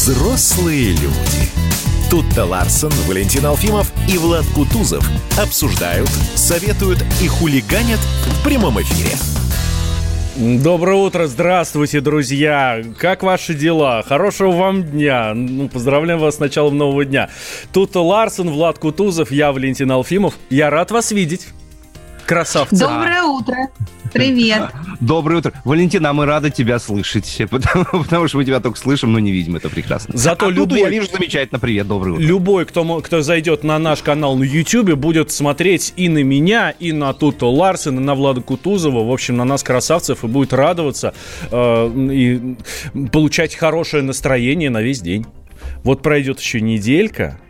Взрослые люди. Тут-то Ларсон, Валентин Алфимов и Влад Кутузов обсуждают, советуют и хулиганят в прямом эфире. Доброе утро, здравствуйте, друзья! Как ваши дела? Хорошего вам дня! Ну, поздравляем вас с началом нового дня. Тут Ларсон, Влад Кутузов, я Валентин Алфимов. Я рад вас видеть. Красавцы. Доброе утро. Привет. Доброе утро. Валентина, а мы рады тебя слышать, потому, потому что мы тебя только слышим, но не видим, это прекрасно. Зато а любой, я вижу замечательно. Привет, доброе утро. Любой, кто, кто зайдет на наш канал на YouTube, будет смотреть и на меня, и на Туто Ларсена, и на Влада Кутузова, в общем, на нас, красавцев, и будет радоваться э, и получать хорошее настроение на весь день. Вот пройдет еще неделька,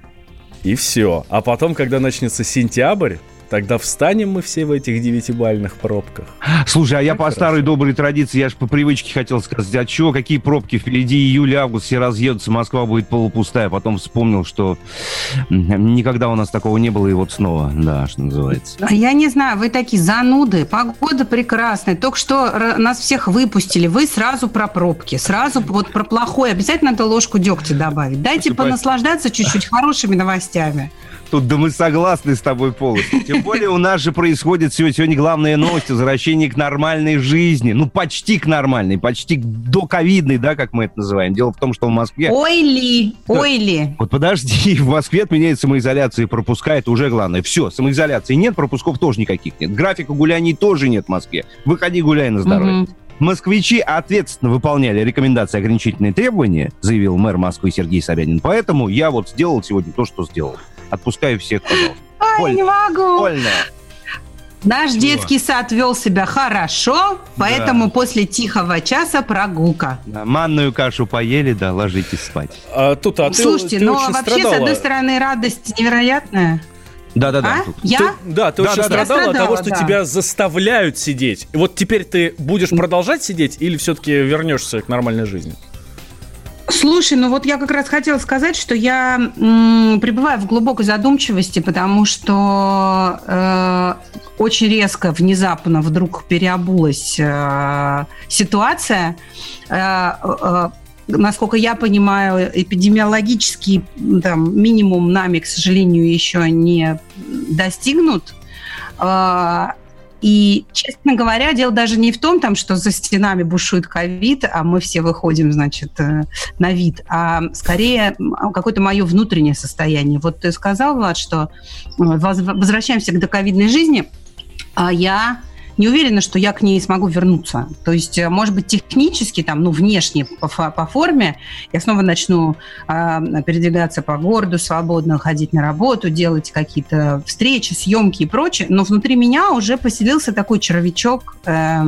и все. А потом, когда начнется сентябрь, Тогда встанем мы все в этих девятибальных пробках. Слушай, а я по старой доброй традиции, я же по привычке хотел сказать, а чего, какие пробки? Впереди июль, август, все разъедутся, Москва будет полупустая. Потом вспомнил, что никогда у нас такого не было, и вот снова, да, что называется. А я не знаю, вы такие зануды, погода прекрасная, только что нас всех выпустили, вы сразу про пробки, сразу вот про плохое, обязательно надо ложку дегтя добавить. Дайте понаслаждаться чуть-чуть хорошими новостями. Тут да мы согласны с тобой полностью. Тем более у нас же происходит сегодня, сегодня главная новость возвращение к нормальной жизни. Ну, почти к нормальной, почти до ковидной, да, как мы это называем. Дело в том, что в Москве... Ой ли, ой ли. Вот подожди, в Москве отменяет самоизоляция и пропуска, это уже главное. Все, самоизоляции нет, пропусков тоже никаких нет. Графика гуляний тоже нет в Москве. Выходи, гуляй на здоровье. Угу. Москвичи ответственно выполняли рекомендации ограничительные требования, заявил мэр Москвы Сергей Собянин. Поэтому я вот сделал сегодня то, что сделал. Отпускаю всех, пожалуйста. Ой, Оль, не могу. Ольна. Наш Чего? детский сад вел себя хорошо, поэтому да. после тихого часа прогулка. Да, манную кашу поели, да, ложитесь спать. А, тут, а Слушайте, ты, ты ну вообще, страдала. с одной стороны, радость невероятная. Да, да, да. А? Я? Ты, да, ты да, очень да, страдала, от того, что да. тебя заставляют сидеть. Вот теперь ты будешь продолжать сидеть или все-таки вернешься к нормальной жизни? Слушай, ну вот я как раз хотела сказать, что я м, пребываю в глубокой задумчивости, потому что э, очень резко, внезапно вдруг переобулась э, ситуация. Э, э, насколько я понимаю, эпидемиологический там, минимум нами, к сожалению, еще не достигнут. Э, и, честно говоря, дело даже не в том, там, что за стенами бушует ковид, а мы все выходим, значит, э, на вид, а скорее какое-то мое внутреннее состояние. Вот ты сказал, Влад, что э, возвращаемся к доковидной жизни, а я не уверена, что я к ней смогу вернуться. То есть, э, может быть, технически, там, ну, внешне, по, по форме, я снова начну э, передвигаться по городу свободно, ходить на работу, делать какие-то встречи, съемки и прочее, но внутри меня уже поселился такой червячок, э,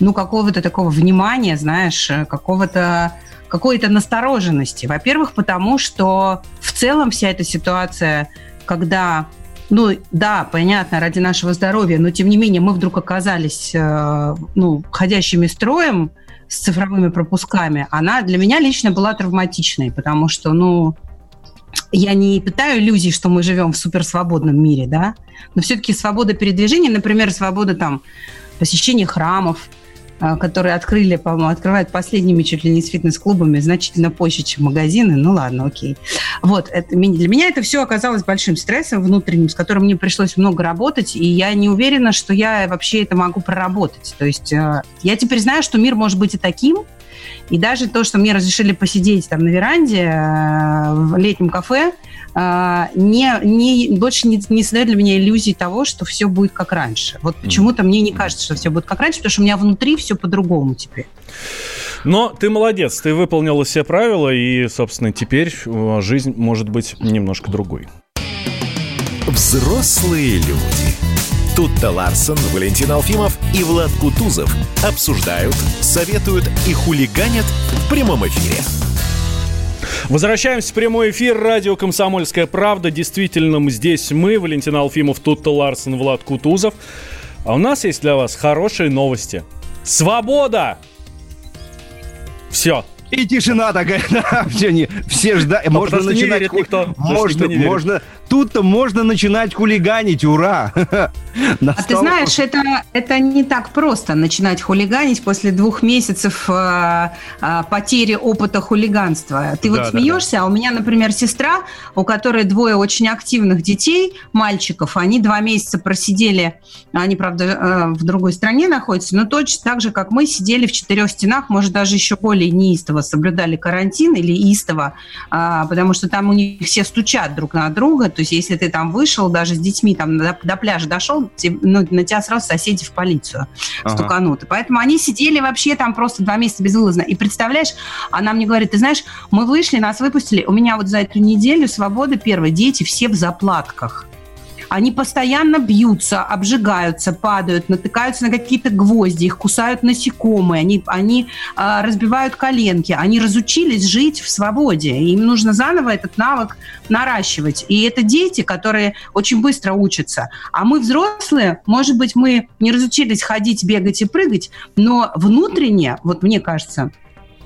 ну, какого-то такого внимания, знаешь, э, какого-то какой-то настороженности. Во-первых, потому что в целом вся эта ситуация, когда ну, да, понятно, ради нашего здоровья, но тем не менее мы вдруг оказались, э, ну, ходящими строем с цифровыми пропусками. Она для меня лично была травматичной, потому что, ну, я не питаю иллюзий, что мы живем в суперсвободном мире, да, но все-таки свобода передвижения, например, свобода там посещения храмов, которые открыли, по-моему, открывают последними чуть ли не с фитнес-клубами значительно позже, чем магазины. Ну ладно, окей. Вот, это, для меня это все оказалось большим стрессом внутренним, с которым мне пришлось много работать, и я не уверена, что я вообще это могу проработать. То есть э, я теперь знаю, что мир может быть и таким, и даже то, что мне разрешили посидеть там на веранде э, в летнем кафе, а, не, не, больше не, не создает для меня иллюзии того, что все будет как раньше. Вот почему-то мне не кажется, что все будет как раньше, потому что у меня внутри все по-другому теперь. Но ты молодец, ты выполнила все правила, и, собственно, теперь э, жизнь может быть немножко другой. Взрослые люди. Тут-то Ларсон, Валентин Алфимов и Влад Кутузов обсуждают, советуют и хулиганят в прямом эфире. Возвращаемся в прямой эфир. Радио «Комсомольская правда». Действительно, здесь мы, Валентин Алфимов, Тутта Ларсен, Влад Кутузов. А у нас есть для вас хорошие новости. Свобода! Все. И тишина такая, да, все, не, все ждать, можно начинать, не верит никто. можно, никто можно, тут-то можно начинать хулиганить, ура! А ты знаешь, это, это не так просто начинать хулиганить после двух месяцев э, э, потери опыта хулиганства. Ты да, вот смеешься, да, да. а у меня, например, сестра, у которой двое очень активных детей, мальчиков, они два месяца просидели, они, правда, э, в другой стране находятся, но точно так же, как мы, сидели в четырех стенах, может, даже еще более неистово соблюдали карантин или истово, э, потому что там у них все стучат друг на друга, то есть если ты там вышел даже с детьми там до, до пляжа дошел, ну, на тебя сразу соседи в полицию ага. стуканут. И поэтому они сидели вообще там просто два месяца безвылазно. И представляешь, она мне говорит, ты знаешь, мы вышли, нас выпустили, у меня вот за эту неделю свобода первая, дети все в заплатках. Они постоянно бьются, обжигаются, падают, натыкаются на какие-то гвозди, их кусают насекомые, они, они э, разбивают коленки, они разучились жить в свободе. Им нужно заново этот навык наращивать. И это дети, которые очень быстро учатся. А мы взрослые, может быть, мы не разучились ходить, бегать и прыгать, но внутренне, вот мне кажется,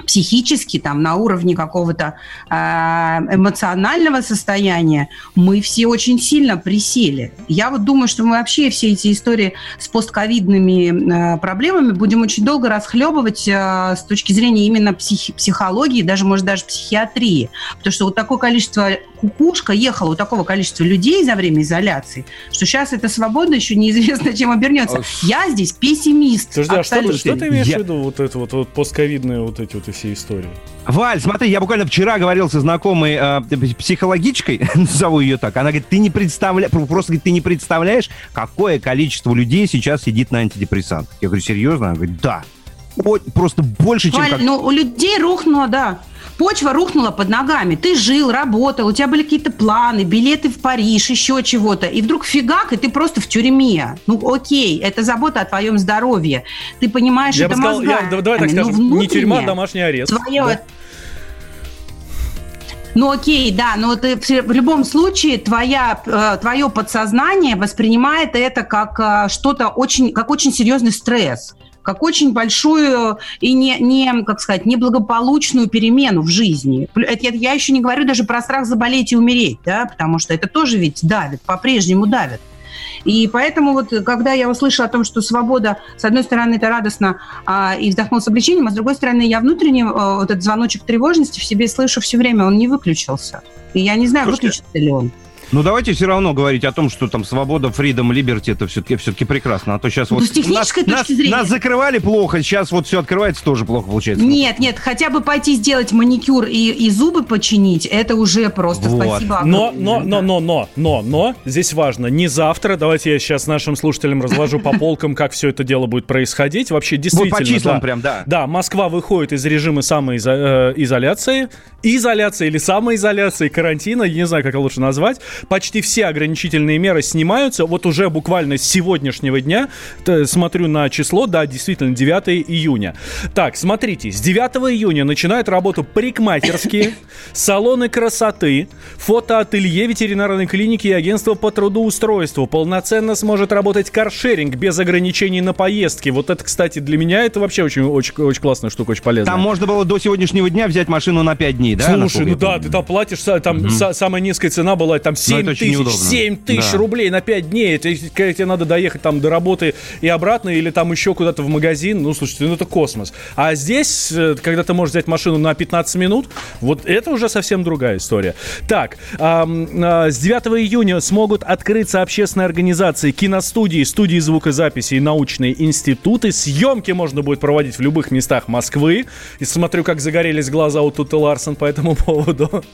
психически, там, на уровне какого-то э, эмоционального состояния, мы все очень сильно присели. Я вот думаю, что мы вообще все эти истории с постковидными э, проблемами будем очень долго расхлебывать э, с точки зрения именно психи- психологии, даже, может, даже психиатрии. Потому что вот такое количество кукушка ехала у такого количества людей за время изоляции, что сейчас эта свобода еще неизвестно, чем обернется. Я здесь пессимист. Подожди, а что, что ты имеешь я... в виду, вот это вот, вот постковидные вот эти вот все истории? Валь, смотри, я буквально вчера говорил со знакомой э, психологичкой, назову ее так. Она говорит, ты не представляешь, просто говорит, ты не представляешь, какое количество людей сейчас сидит на антидепрессантах. Я говорю, серьезно? Она говорит, да. Просто больше, чем... Валь, как... ну у людей рухнуло, да почва рухнула под ногами, ты жил, работал, у тебя были какие-то планы, билеты в Париж, еще чего-то, и вдруг фигак, и ты просто в тюрьме. Ну, окей, это забота о твоем здоровье. Ты понимаешь, я это сказал, мозгами. Я, давай так скажем, не тюрьма, а домашний арест. Твое, да? Ну окей, да, но ты в любом случае твоя, э, твое подсознание воспринимает это как э, что-то очень, как очень серьезный стресс как очень большую и не, не как сказать, неблагополучную перемену в жизни. Это я еще не говорю даже про страх заболеть и умереть, да, потому что это тоже ведь давит, по-прежнему давит. И поэтому вот, когда я услышала о том, что свобода, с одной стороны, это радостно а, и вздохнул с облегчением, а с другой стороны, я внутренне а, вот этот звоночек тревожности в себе слышу все время, он не выключился. И я не знаю, Слушайте, выключится ли он. Ну, давайте все равно говорить о том, что там свобода, freedom, liberty, это все-таки все прекрасно. А то сейчас ну, вот... С технической нас, точки зрения... Нас закрывали плохо, сейчас вот все открывается, тоже плохо получается. Нет, нет, хотя бы пойти сделать маникюр и, и зубы починить, это уже просто вот. спасибо. Но, но, но, но, но, но, но, здесь важно, не завтра, давайте я сейчас нашим слушателям разложу по полкам, как все это дело будет происходить. Вообще, действительно, вот по числам да, прям, да. Да, Москва выходит из режима самоизоляции, э, изоляции или самоизоляции, карантина, я не знаю, как это лучше назвать. Почти все ограничительные меры снимаются. Вот уже буквально с сегодняшнего дня, смотрю на число, да, действительно, 9 июня. Так, смотрите, с 9 июня начинают работу парикмахерские, салоны красоты, фотоателье ветеринарной клиники и агентство по трудоустройству. Полноценно сможет работать каршеринг без ограничений на поездки. Вот это, кстати, для меня это вообще очень, очень, очень классная штука, очень полезная. Там можно было до сегодняшнего дня взять машину на 5 дней, да? Слушай, ну да, ты там платишь, там угу. самая низкая цена была там 7 ну, тысяч, 7 тысяч да. рублей на 5 дней. Это, когда тебе надо доехать там до работы и обратно, или там еще куда-то в магазин, ну, слушайте, ну это космос. А здесь, э, когда ты можешь взять машину на 15 минут, вот это уже совсем другая история. Так, э, э, с 9 июня смогут открыться общественные организации, киностудии, студии звукозаписи и научные институты. Съемки можно будет проводить в любых местах Москвы. И смотрю, как загорелись глаза у Туты Ларсен по этому поводу.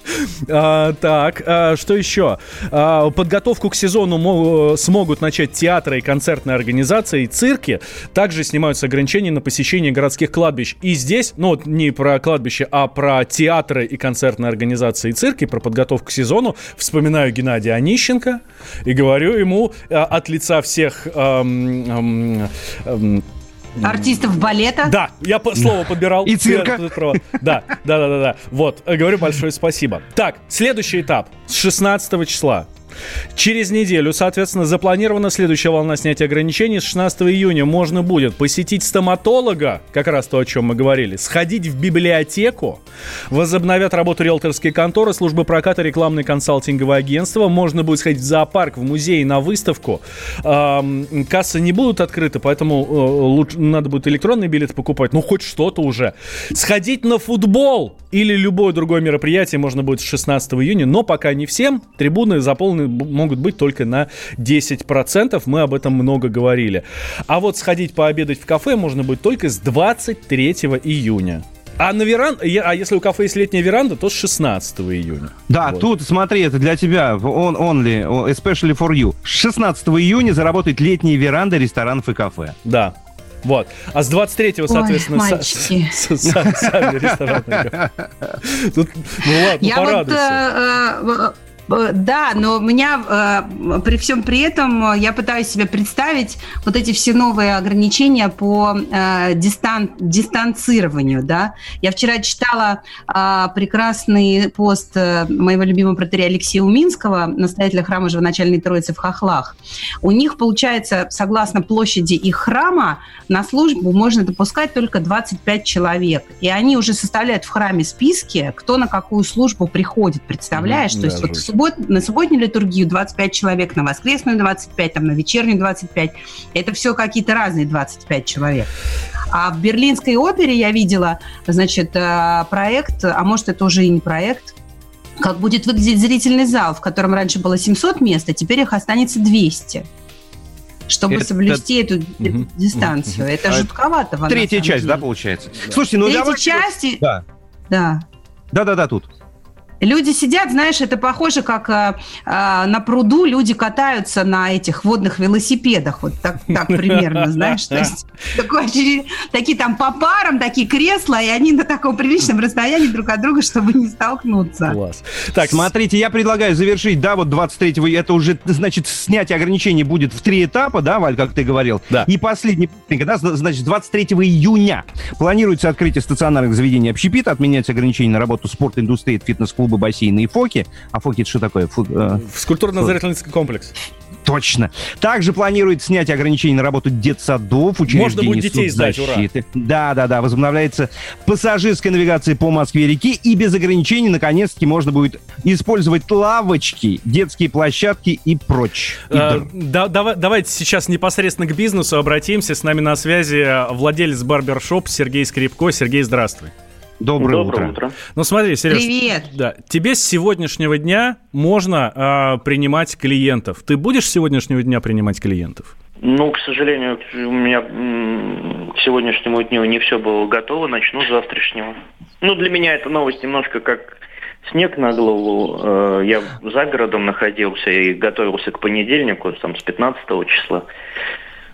А, так, а, что еще? А, подготовку к сезону смогут начать театры и концертные организации, и цирки. Также снимаются ограничения на посещение городских кладбищ. И здесь, ну, не про кладбище, а про театры и концертные организации и цирки, про подготовку к сезону. Вспоминаю Геннадия Онищенко и говорю ему а, от лица всех эм, эм, эм, Артистов балета? Да, я слово подбирал. И цирка. Да, да, да, да, да. Вот, говорю большое спасибо. Так, следующий этап. С 16 числа Через неделю, соответственно, запланирована следующая волна снятия ограничений. С 16 июня можно будет посетить стоматолога, как раз то, о чем мы говорили, сходить в библиотеку, возобновят работу риэлторские конторы, службы проката, рекламные консалтинговые агентства, можно будет сходить в зоопарк, в музей, на выставку. Кассы не будут открыты, поэтому э, лучше, надо будет электронные билеты покупать, ну хоть что-то уже. Сходить на футбол или любое другое мероприятие можно будет с 16 июня, но пока не всем. Трибуны заполнены могут быть только на 10%. Мы об этом много говорили. А вот сходить пообедать в кафе можно будет только с 23 июня. А на веран... а если у кафе есть летняя веранда, то с 16 июня. Да, вот. тут смотри, это для тебя, on, only, especially for you. С 16 июня заработает летняя веранда ресторанов и кафе. Да, вот. А с 23-го, соответственно, Ой, сами рестораны. Тут, ну ладно, Я порадуйся. Вот, э, э, Э, да, но у меня э, при всем при этом я пытаюсь себе представить вот эти все новые ограничения по э, дистан, дистанцированию, да. Я вчера читала прекрасный пост моего любимого протеря Алексея Уминского, настоятеля храма Живоначальной Троицы в Хохлах. У них, получается, согласно площади их храма, на службу можно допускать только 25 человек. И они уже составляют в храме списки, кто на какую службу приходит, представляешь? Mm-hmm, То есть вот в суббот, на субботнюю литургию 25 человек, на воскресную 25, там, на вечернюю 25. Это все какие-то разные 25 человек. А в Берлинской опере я видела, значит, э, проект, а может, это уже и не проект, как будет выглядеть зрительный зал, в котором раньше было 700 мест, а теперь их останется 200 чтобы это, соблюсти эту угу, дистанцию. Угу. Это а жутковато. Третья часть, деле. да, получается? Да. Слушайте, ну Третья давайте... часть... Да. Да. Да-да-да, тут. Люди сидят, знаешь, это похоже, как э, э, на пруду люди катаются на этих водных велосипедах, вот так, так примерно, знаешь, то есть такое, такие там по парам, такие кресла, и они на таком приличном расстоянии друг от друга, чтобы не столкнуться. Класс. Так, смотрите, я предлагаю завершить, да, вот 23-го, это уже, значит, снятие ограничений будет в три этапа, да, Валь, как ты говорил? Да. И последний, да, значит, 23 июня планируется открытие стационарных заведений общепита, отменяется ограничение на работу спорт индустрии, фитнес-клуб клубы, бассейны и фоки. А фоки это что такое? Фу, э, Скульптурно-зрительный комплекс. Точно. Также планирует снять ограничения на работу детсадов, учреждений Можно будет детей сдать, ура. Да, да, да. Возобновляется пассажирская навигация по Москве-реке. И без ограничений, наконец-таки, можно будет использовать лавочки, детские площадки и прочь. А, да, давай, давайте сейчас непосредственно к бизнесу обратимся. С нами на связи владелец барбершоп Сергей Скрипко. Сергей, здравствуй. Доброе, Доброе утро. утро. Ну смотри, Сереж. Привет. Да, тебе с сегодняшнего дня можно э, принимать клиентов. Ты будешь с сегодняшнего дня принимать клиентов? Ну, к сожалению, у меня к сегодняшнему дню не все было готово. Начну с завтрашнего. Ну, для меня эта новость немножко как снег на голову. Э, я за городом находился и готовился к понедельнику, там, с 15 числа.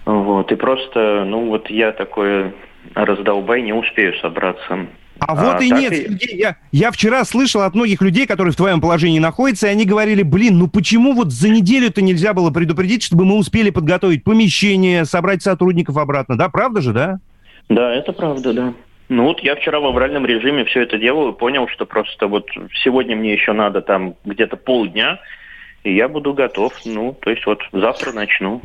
Вот, и просто, ну, вот я такой раздолбай, не успею собраться. А, а вот и нет. И... Людей, я, я вчера слышал от многих людей, которые в твоем положении находятся, и они говорили, блин, ну почему вот за неделю-то нельзя было предупредить, чтобы мы успели подготовить помещение, собрать сотрудников обратно, да? Правда же, да? Да, это правда, да. Ну вот я вчера в авральном режиме все это делаю, понял, что просто вот сегодня мне еще надо там где-то полдня, и я буду готов. Ну, то есть вот завтра начну.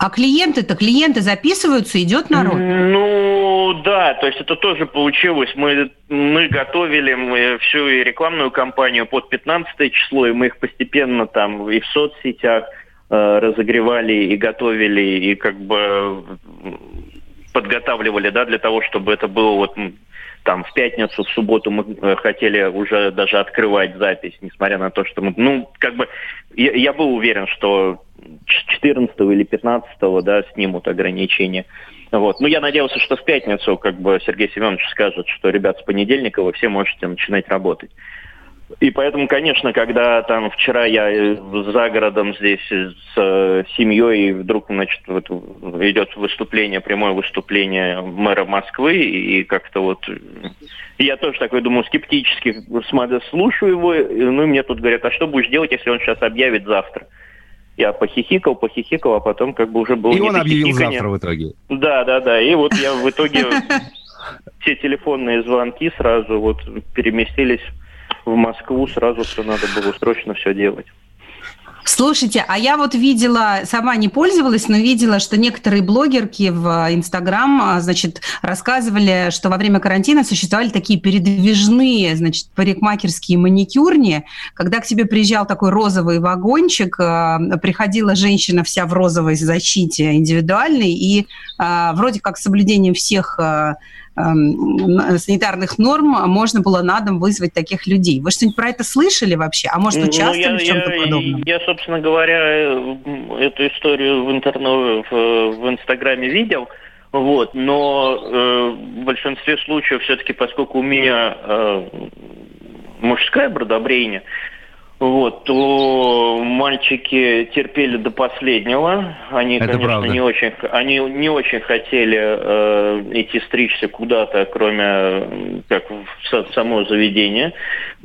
А клиенты-то, клиенты записываются, идет народ? Ну, да, то есть это тоже получилось. Мы, мы готовили мы всю рекламную кампанию под 15 число, и мы их постепенно там и в соцсетях э, разогревали, и готовили, и как бы подготавливали, да, для того, чтобы это было вот там в пятницу, в субботу мы э, хотели уже даже открывать запись, несмотря на то, что мы, ну, как бы, я, я был уверен, что 14 или 15 да, снимут ограничения. Вот. Ну, я надеялся, что в пятницу как бы Сергей Семенович скажет, что, ребят, с понедельника вы все можете начинать работать. И поэтому, конечно, когда там вчера я э, за городом здесь с э, семьей, вдруг, значит, вот идет выступление, прямое выступление мэра Москвы, и как-то вот я тоже такой думаю, скептически слушаю его, ну и мне тут говорят, а что будешь делать, если он сейчас объявит завтра? Я похихикал, похихикал, а потом как бы уже был... И он объявил завтра в итоге. Да, да, да. И вот я в итоге все телефонные звонки сразу вот переместились в Москву, сразу все надо было срочно все делать. Слушайте, а я вот видела, сама не пользовалась, но видела, что некоторые блогерки в Инстаграм, а, значит, рассказывали, что во время карантина существовали такие передвижные, значит, парикмахерские маникюрни, когда к тебе приезжал такой розовый вагончик, а, приходила женщина вся в розовой защите индивидуальной, и а, вроде как с соблюдением всех санитарных норм можно было на дом вызвать таких людей. Вы что-нибудь про это слышали вообще? А может, участвовали ну, я, в чем-то я, подобном? Я, собственно говоря, эту историю в, интернете, в, в Инстаграме видел. Вот, но э, в большинстве случаев все-таки, поскольку у меня э, мужская бродобрейня, вот, то мальчики терпели до последнего. Они, Это конечно, правда. не очень, они не очень хотели э, идти стричься куда-то, кроме как в само заведение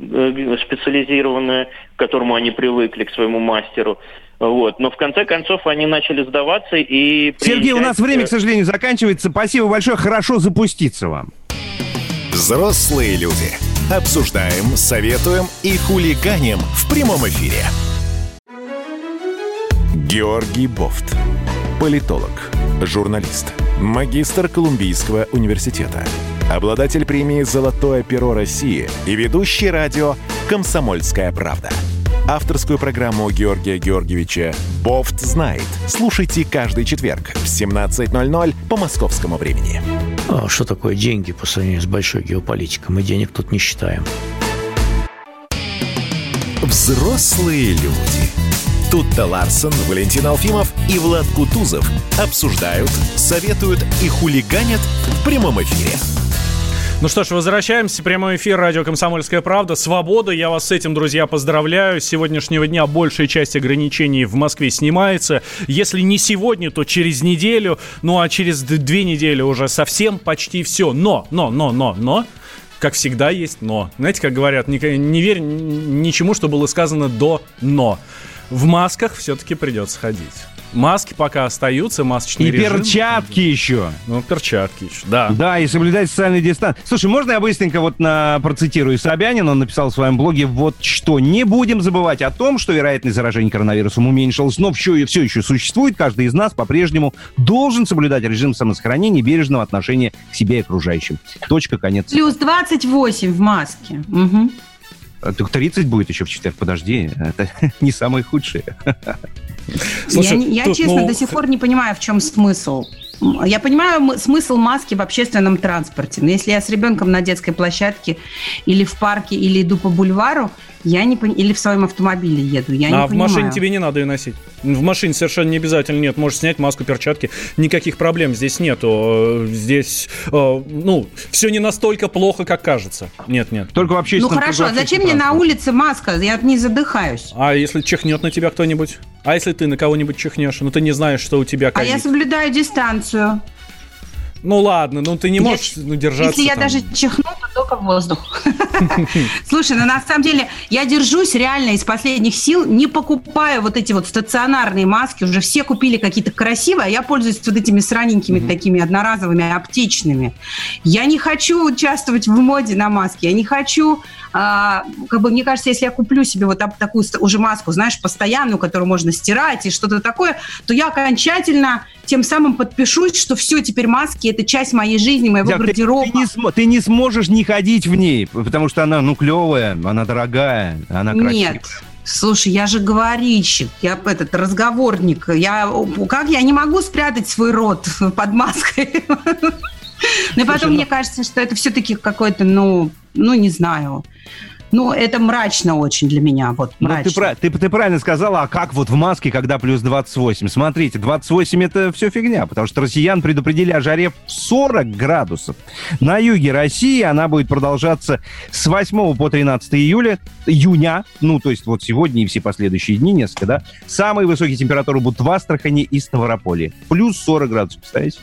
э, специализированное, к которому они привыкли, к своему мастеру. Вот. Но в конце концов они начали сдаваться и... Сергей, у нас время, к сожалению, заканчивается. Спасибо большое. Хорошо запуститься вам. Взрослые люди. Обсуждаем, советуем и хулиганим в прямом эфире. Георгий Бофт. Политолог, журналист, магистр Колумбийского университета, обладатель премии «Золотое перо России» и ведущий радио «Комсомольская правда». Авторскую программу Георгия Георгиевича «Бофт знает». Слушайте каждый четверг в 17.00 по московскому времени. А что такое деньги по сравнению с большой геополитикой? Мы денег тут не считаем. Взрослые люди. Тут-то Ларсон, Валентин Алфимов и Влад Кутузов обсуждают, советуют и хулиганят в прямом эфире. Ну что ж, возвращаемся. Прямой эфир радио «Комсомольская правда». Свобода. Я вас с этим, друзья, поздравляю. С сегодняшнего дня большая часть ограничений в Москве снимается. Если не сегодня, то через неделю. Ну а через две недели уже совсем почти все. Но, но, но, но, но как всегда, есть но. Знаете, как говорят, не, не верь ничему, что было сказано до но. В масках все-таки придется ходить. Маски пока остаются, масочные И режим. перчатки еще. Ну, перчатки еще, да. Да, и соблюдать социальный дистанс. Слушай, можно я быстренько вот на, процитирую Собянина? Он написал в своем блоге вот что. Не будем забывать о том, что вероятность заражения коронавирусом уменьшилась, но все, все еще существует. Каждый из нас по-прежнему должен соблюдать режим самосохранения и бережного отношения к себе и окружающим. Точка, конец. Плюс 28 в маске. Угу. Только 30 будет еще в четверг, подожди. Это не самое худшее. Слушай, я, я честно ну... до сих пор не понимаю, в чем смысл. Я понимаю смысл маски в общественном транспорте, но если я с ребенком на детской площадке или в парке, или иду по бульвару, я не пон... или в своем автомобиле еду, я а не в понимаю. машине тебе не надо ее носить. В машине совершенно не обязательно нет. Можешь снять маску, перчатки. Никаких проблем здесь нету. Здесь, э, ну, все не настолько плохо, как кажется. Нет, нет. Только вообще. Ну хорошо, а зачем мне на улице маска? Я не задыхаюсь. А если чихнет на тебя кто-нибудь? А если ты на кого-нибудь чихнешь? Ну ты не знаешь, что у тебя ковид. А я соблюдаю дистанцию. Ну ладно, ну ты не можешь я, ну, держаться. Если там. я даже чихну, то только в воздух. Слушай, ну на самом деле я держусь реально из последних сил, не покупаю вот эти вот стационарные маски, уже все купили какие-то красивые, а я пользуюсь вот этими сраненькими такими одноразовыми, оптичными. Я не хочу участвовать в моде на маски, я не хочу а, как бы, мне кажется, если я куплю себе вот такую уже маску, знаешь, постоянную, которую можно стирать и что-то такое, то я окончательно тем самым подпишусь, что все, теперь маски – это часть моей жизни, моего да, гардероба. Ты, ты, не см- ты не сможешь не ходить в ней, потому что она, ну, клевая, она дорогая, она красивая. Нет. Слушай, я же говорильщик, я этот разговорник. Я, как я не могу спрятать свой рот под маской? Но потом ну мне кажется, что это все-таки какой-то, ну, ну, не знаю. Ну, это мрачно очень для меня, вот мрачно. Ну, ты, ты, ты правильно сказала, а как вот в маске, когда плюс 28? Смотрите, 28 это все фигня, потому что россиян предупредили о жаре в 40 градусов. На юге России она будет продолжаться с 8 по 13 июля, июня, ну, то есть вот сегодня и все последующие дни несколько, да. Самые высокие температуры будут в Астрахани и Ставрополе. Плюс 40 градусов, представляете?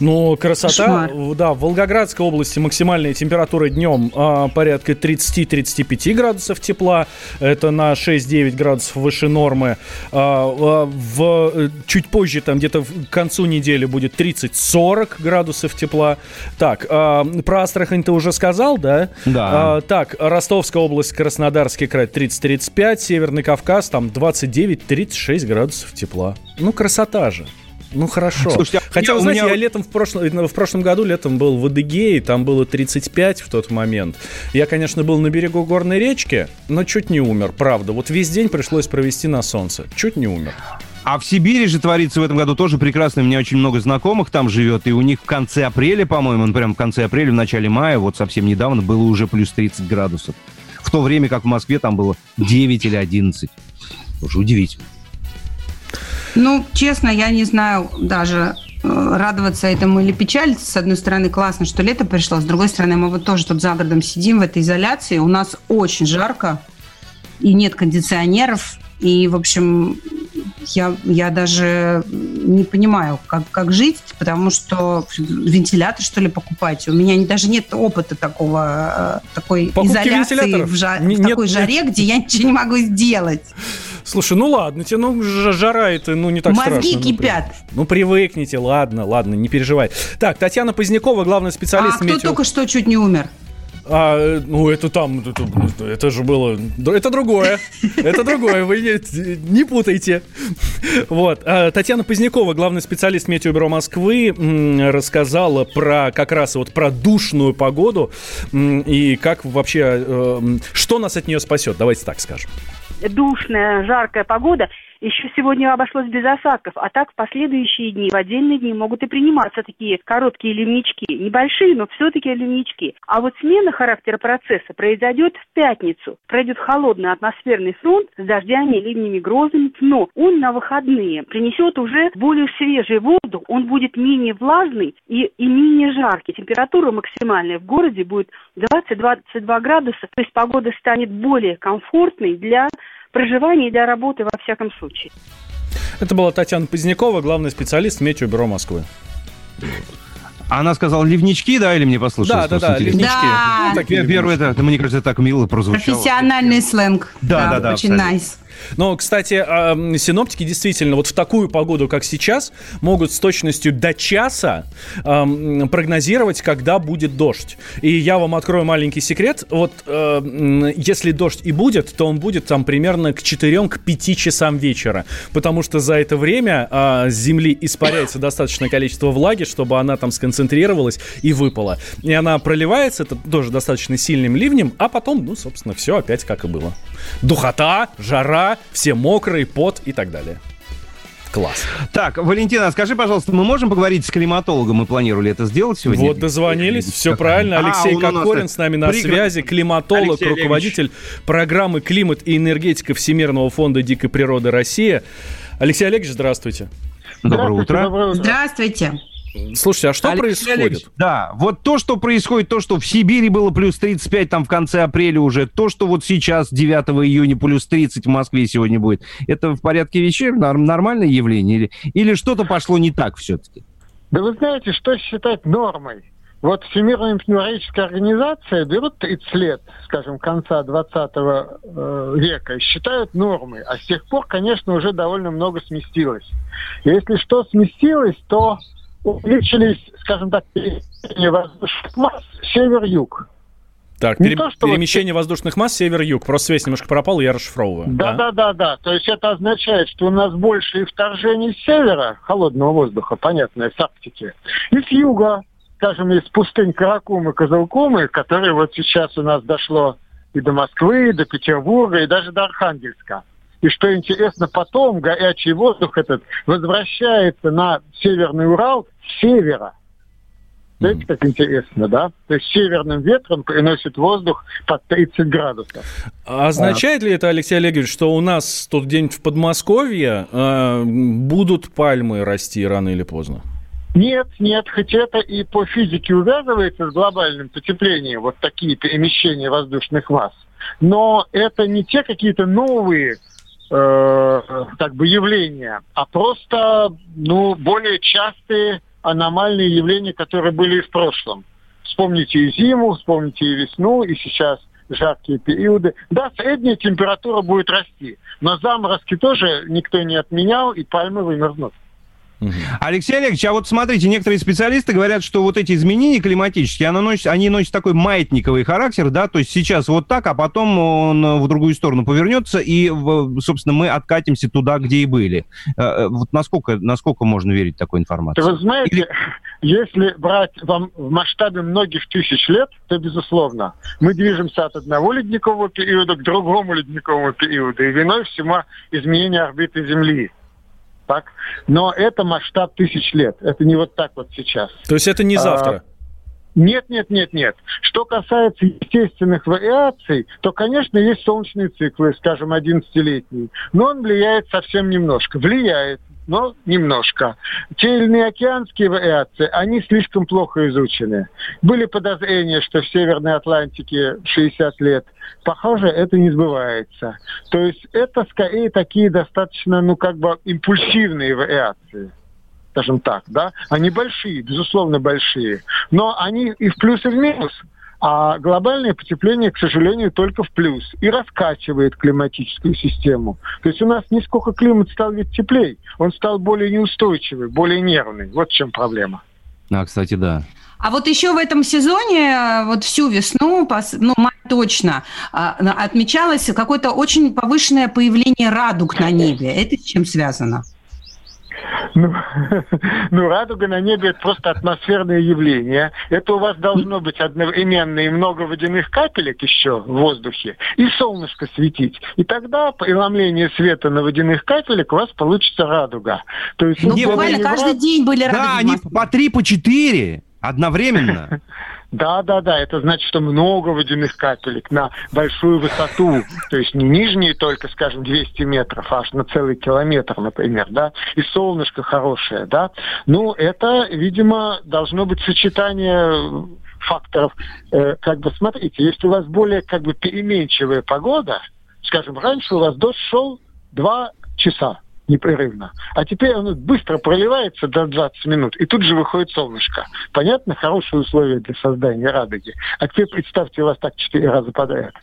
Ну, красота. Кошмар. Да, в Волгоградской области максимальная температура днем а, порядка 30-35 градусов тепла. Это на 6-9 градусов выше нормы. А, а, в, э, чуть позже, там где-то к концу недели будет 30-40 градусов тепла. Так, а, про Астрахань ты уже сказал, да? Да. А, так, Ростовская область, Краснодарский край 30-35, Северный Кавказ там 29-36 градусов тепла. Ну, красота же. Ну хорошо. Слушайте, а Хотя, вы знаете, меня... я летом в прошлом, э, в прошлом году летом был в Адыгее, там было 35 в тот момент. Я, конечно, был на берегу горной речки, но чуть не умер, правда. Вот весь день пришлось провести на солнце. Чуть не умер. А в Сибири же творится в этом году тоже прекрасно. У меня очень много знакомых там живет. И у них в конце апреля, по-моему, ну прям в конце апреля, в начале мая, вот совсем недавно, было уже плюс 30 градусов. В то время как в Москве там было 9 или 11. Тоже удивительно. Ну, честно, я не знаю даже э, радоваться этому или печалиться. С одной стороны, классно, что лето пришло. С другой стороны, мы вот тоже тут за городом сидим в этой изоляции. У нас очень жарко, и нет кондиционеров. И, в общем, я, я даже не понимаю, как, как жить, потому что вентилятор, что ли, покупать. У меня даже нет опыта такого, э, такой Покупки изоляции в, жа- не, в такой нет, жаре, нет. где я ничего не могу сделать. Слушай, ну ладно, тебе ну жара это ну не так Мозги страшно. Мозги кипят. Ну, ну привыкните, ладно, ладно, не переживай. Так, Татьяна Позднякова, главный специалист. А метео... кто только что чуть не умер? А, ну, это там, это, это же было... Это другое. Это другое, вы не, не путайте. Вот. А, Татьяна Позднякова, главный специалист Метеобюро Москвы, рассказала про как раз вот про душную погоду и как вообще... Э, что нас от нее спасет, давайте так скажем. Душная, жаркая погода – еще сегодня обошлось без осадков, а так в последующие дни, в отдельные дни могут и приниматься такие короткие ливнички. Небольшие, но все-таки ливнички. А вот смена характера процесса произойдет в пятницу. Пройдет холодный атмосферный фронт с дождями, ливнями, грозами, но он на выходные принесет уже более свежий воздух, он будет менее влажный и, и менее жаркий. Температура максимальная в городе будет 20-22 градуса, то есть погода станет более комфортной для проживания и для работы во всяком случае. Это была Татьяна Позднякова, главный специалист Метеобюро Москвы. Она сказала ливнички, да, или мне послушалось? Да, да, да, ливнички. Да. Ну, так, первое, это, мне кажется, так мило прозвучало. Профессиональный сленг. Да, да, да. Очень nice. Но, кстати, синоптики действительно вот в такую погоду, как сейчас, могут с точностью до часа прогнозировать, когда будет дождь. И я вам открою маленький секрет. Вот если дождь и будет, то он будет там примерно к 4-5 часам вечера. Потому что за это время а, с земли испаряется достаточное количество влаги, чтобы она там сконцентрировалась и выпала. И она проливается, это тоже достаточно сильным ливнем, а потом, ну, собственно, все опять как и было. Духота, жара, все мокрые, пот и так далее. Класс. Так, Валентина, скажи, пожалуйста, мы можем поговорить с климатологом? Мы планировали это сделать сегодня. Вот дозвонились, все правильно. Алексей а, Кокорин с нами на Пригр... связи, климатолог, Алексей руководитель Олегович. программы «Климат и энергетика» Всемирного фонда дикой природы Россия. Алексей Олегович, здравствуйте. Доброе утро. Доброе утро. Здравствуйте. Слушайте, а что Алексей происходит? Алексей, да, вот то, что происходит, то, что в Сибири было плюс 35 там в конце апреля уже, то, что вот сейчас 9 июня плюс 30 в Москве сегодня будет, это в порядке вещей, нормальное явление или, или что-то пошло не так все-таки? Да вы знаете, что считать нормой? Вот Всемирная метеорологическая организация берут 30 лет, скажем, конца 20 э, века, и считают нормой. А с тех пор, конечно, уже довольно много сместилось. Если что сместилось, то увеличились, скажем так, перемещение воздушных масс север-юг. Так, пере... то, перемещение вот... воздушных масс север-юг. Просто связь немножко пропала, я расшифровываю. Да, да, да, да. То есть это означает, что у нас больше и вторжений с севера, холодного воздуха, понятно, с Арктики, и с юга, скажем, из пустынь Каракумы, Козылкумы, которые вот сейчас у нас дошло и до Москвы, и до Петербурга, и даже до Архангельска. И что интересно, потом горячий воздух этот возвращается на Северный Урал с севера. Знаете, как интересно, да? То есть северным ветром приносит воздух под 30 градусов. А означает ли это, Алексей Олегович, что у нас тут где-нибудь в Подмосковье э, будут пальмы расти рано или поздно? Нет, нет, хоть это и по физике увязывается с глобальным потеплением, вот такие перемещения воздушных масс. Но это не те какие-то новые как бы явления, а просто ну, более частые аномальные явления, которые были и в прошлом. Вспомните и зиму, вспомните и весну, и сейчас жаркие периоды. Да, средняя температура будет расти, но заморозки тоже никто не отменял, и пальмы вымерзнут. Алексей Олегович, а вот смотрите, некоторые специалисты говорят, что вот эти изменения климатические, они носят, они носят такой маятниковый характер, да, то есть сейчас вот так, а потом он в другую сторону повернется, и, собственно, мы откатимся туда, где и были. Э, э, вот насколько, насколько можно верить такой информации? Вы знаете, Или... если брать вам в масштабе многих тысяч лет, то, безусловно, мы движемся от одного ледникового периода к другому ледниковому периоду, и виной всему изменение орбиты Земли так? Но это масштаб тысяч лет. Это не вот так вот сейчас. То есть это не завтра? А, нет, нет, нет, нет. Что касается естественных вариаций, то, конечно, есть солнечные циклы, скажем, 11-летний, но он влияет совсем немножко. Влияет, но немножко. Те или иные океанские вариации, они слишком плохо изучены. Были подозрения, что в Северной Атлантике 60 лет. Похоже, это не сбывается. То есть это скорее такие достаточно, ну, как бы импульсивные вариации скажем так, да, они большие, безусловно, большие, но они и в плюс, и в минус. А глобальное потепление, к сожалению, только в плюс и раскачивает климатическую систему. То есть у нас не сколько климат стал ведь теплее, он стал более неустойчивый, более нервный. Вот в чем проблема. А, кстати, да. А вот еще в этом сезоне, вот всю весну, ну, май точно, а, отмечалось какое-то очень повышенное появление радуг на небе. Это с чем связано? Ну, ну, радуга на небе – это просто атмосферное явление. Это у вас должно быть одновременно и много водяных капелек еще в воздухе, и солнышко светить. И тогда преломление света на водяных капелек у вас получится радуга. То есть, ну, буквально каждый день были радуги. Да, они по три, по четыре одновременно. Да, да, да, это значит, что много водяных капелек на большую высоту, то есть не нижние только, скажем, 200 метров, а аж на целый километр, например, да, и солнышко хорошее, да. Ну, это, видимо, должно быть сочетание факторов. Э, как бы, смотрите, если у вас более, как бы, переменчивая погода, скажем, раньше у вас дождь шел два часа, непрерывно. А теперь оно быстро проливается до 20 минут, и тут же выходит солнышко. Понятно? Хорошие условия для создания радуги. А теперь представьте, у вас так четыре раза подряд.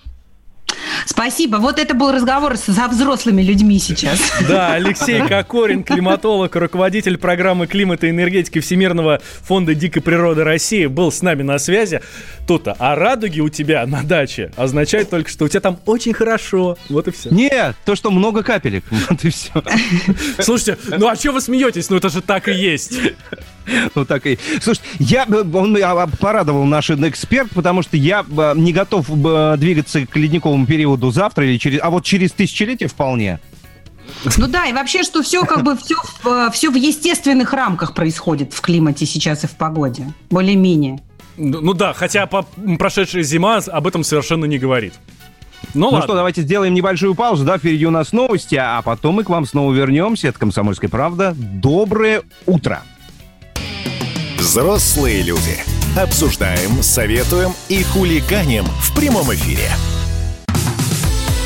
Спасибо. Вот это был разговор со взрослыми людьми сейчас. Да, Алексей Кокорин, климатолог, руководитель программы климата и энергетики Всемирного фонда дикой природы России, был с нами на связи. Тут-то, а радуги у тебя на даче означает только, что у тебя там очень хорошо. Вот и все. Нет, то, что много капелек. Вот и все. Слушайте, ну а что вы смеетесь? Ну это же так и есть. Ну так и... Слушай, я, он порадовал наш эксперт, потому что я э, не готов э, двигаться к ледниковому периоду завтра или через... А вот через тысячелетие вполне. Ну да, и вообще, что все как бы все, все в естественных рамках происходит в климате сейчас и в погоде. Более-менее. Ну, ну да, хотя по прошедшая зима об этом совершенно не говорит. Ну, ну что, давайте сделаем небольшую паузу, да, впереди у нас новости, а потом мы к вам снова вернемся. Это «Комсомольская правда». Доброе утро! Взрослые люди. Обсуждаем, советуем и хулиганим в прямом эфире.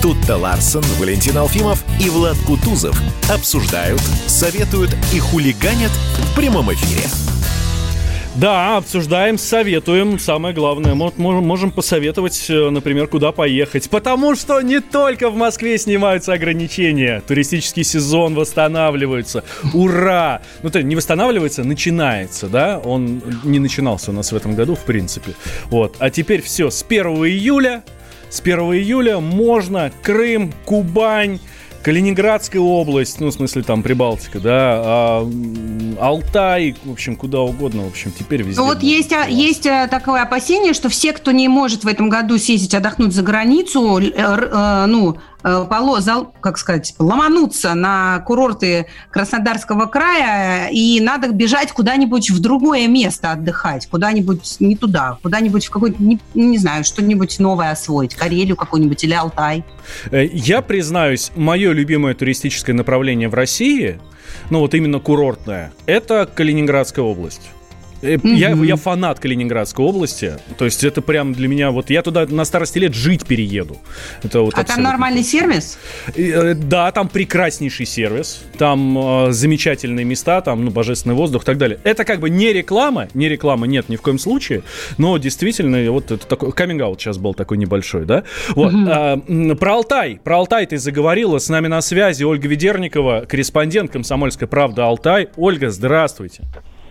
Тут-то Ларсон, Валентин Алфимов и Влад Кутузов обсуждают, советуют и хулиганят в прямом эфире. Да, обсуждаем, советуем. Самое главное, можем, посоветовать, э, например, куда поехать. Потому что не только в Москве снимаются ограничения. Туристический сезон восстанавливается. Ура! Ну, то не восстанавливается, начинается, да? Он не начинался у нас в этом году, в принципе. Вот. А теперь все, с 1 июля с 1 июля можно Крым, Кубань, Калининградская область, ну, в смысле, там, Прибалтика, да, а, Алтай, в общем, куда угодно, в общем, теперь везде. Вот есть, а, есть а, такое опасение, что все, кто не может в этом году съездить отдохнуть за границу, э, э, ну, э, полозал, как сказать, ломануться на курорты Краснодарского края, и надо бежать куда-нибудь в другое место отдыхать, куда-нибудь не туда, куда-нибудь в какой-то, не, не знаю, что-нибудь новое освоить, Карелию какую-нибудь или Алтай. Э, я признаюсь, мое любимое туристическое направление в России, ну вот именно курортное, это Калининградская область. Mm-hmm. Я, я фанат Калининградской области. То есть это прям для меня вот я туда на старости лет жить перееду. Это вот а там нормальный сервис? Э, да, там прекраснейший сервис, там э, замечательные места, там ну божественный воздух и так далее. Это как бы не реклама, не реклама, нет ни в коем случае, но действительно вот это такой каминг сейчас был такой небольшой, да. Вот mm-hmm. а, про Алтай, про Алтай ты заговорила, с нами на связи Ольга Ведерникова, корреспондент Комсомольской правды Алтай. Ольга, здравствуйте.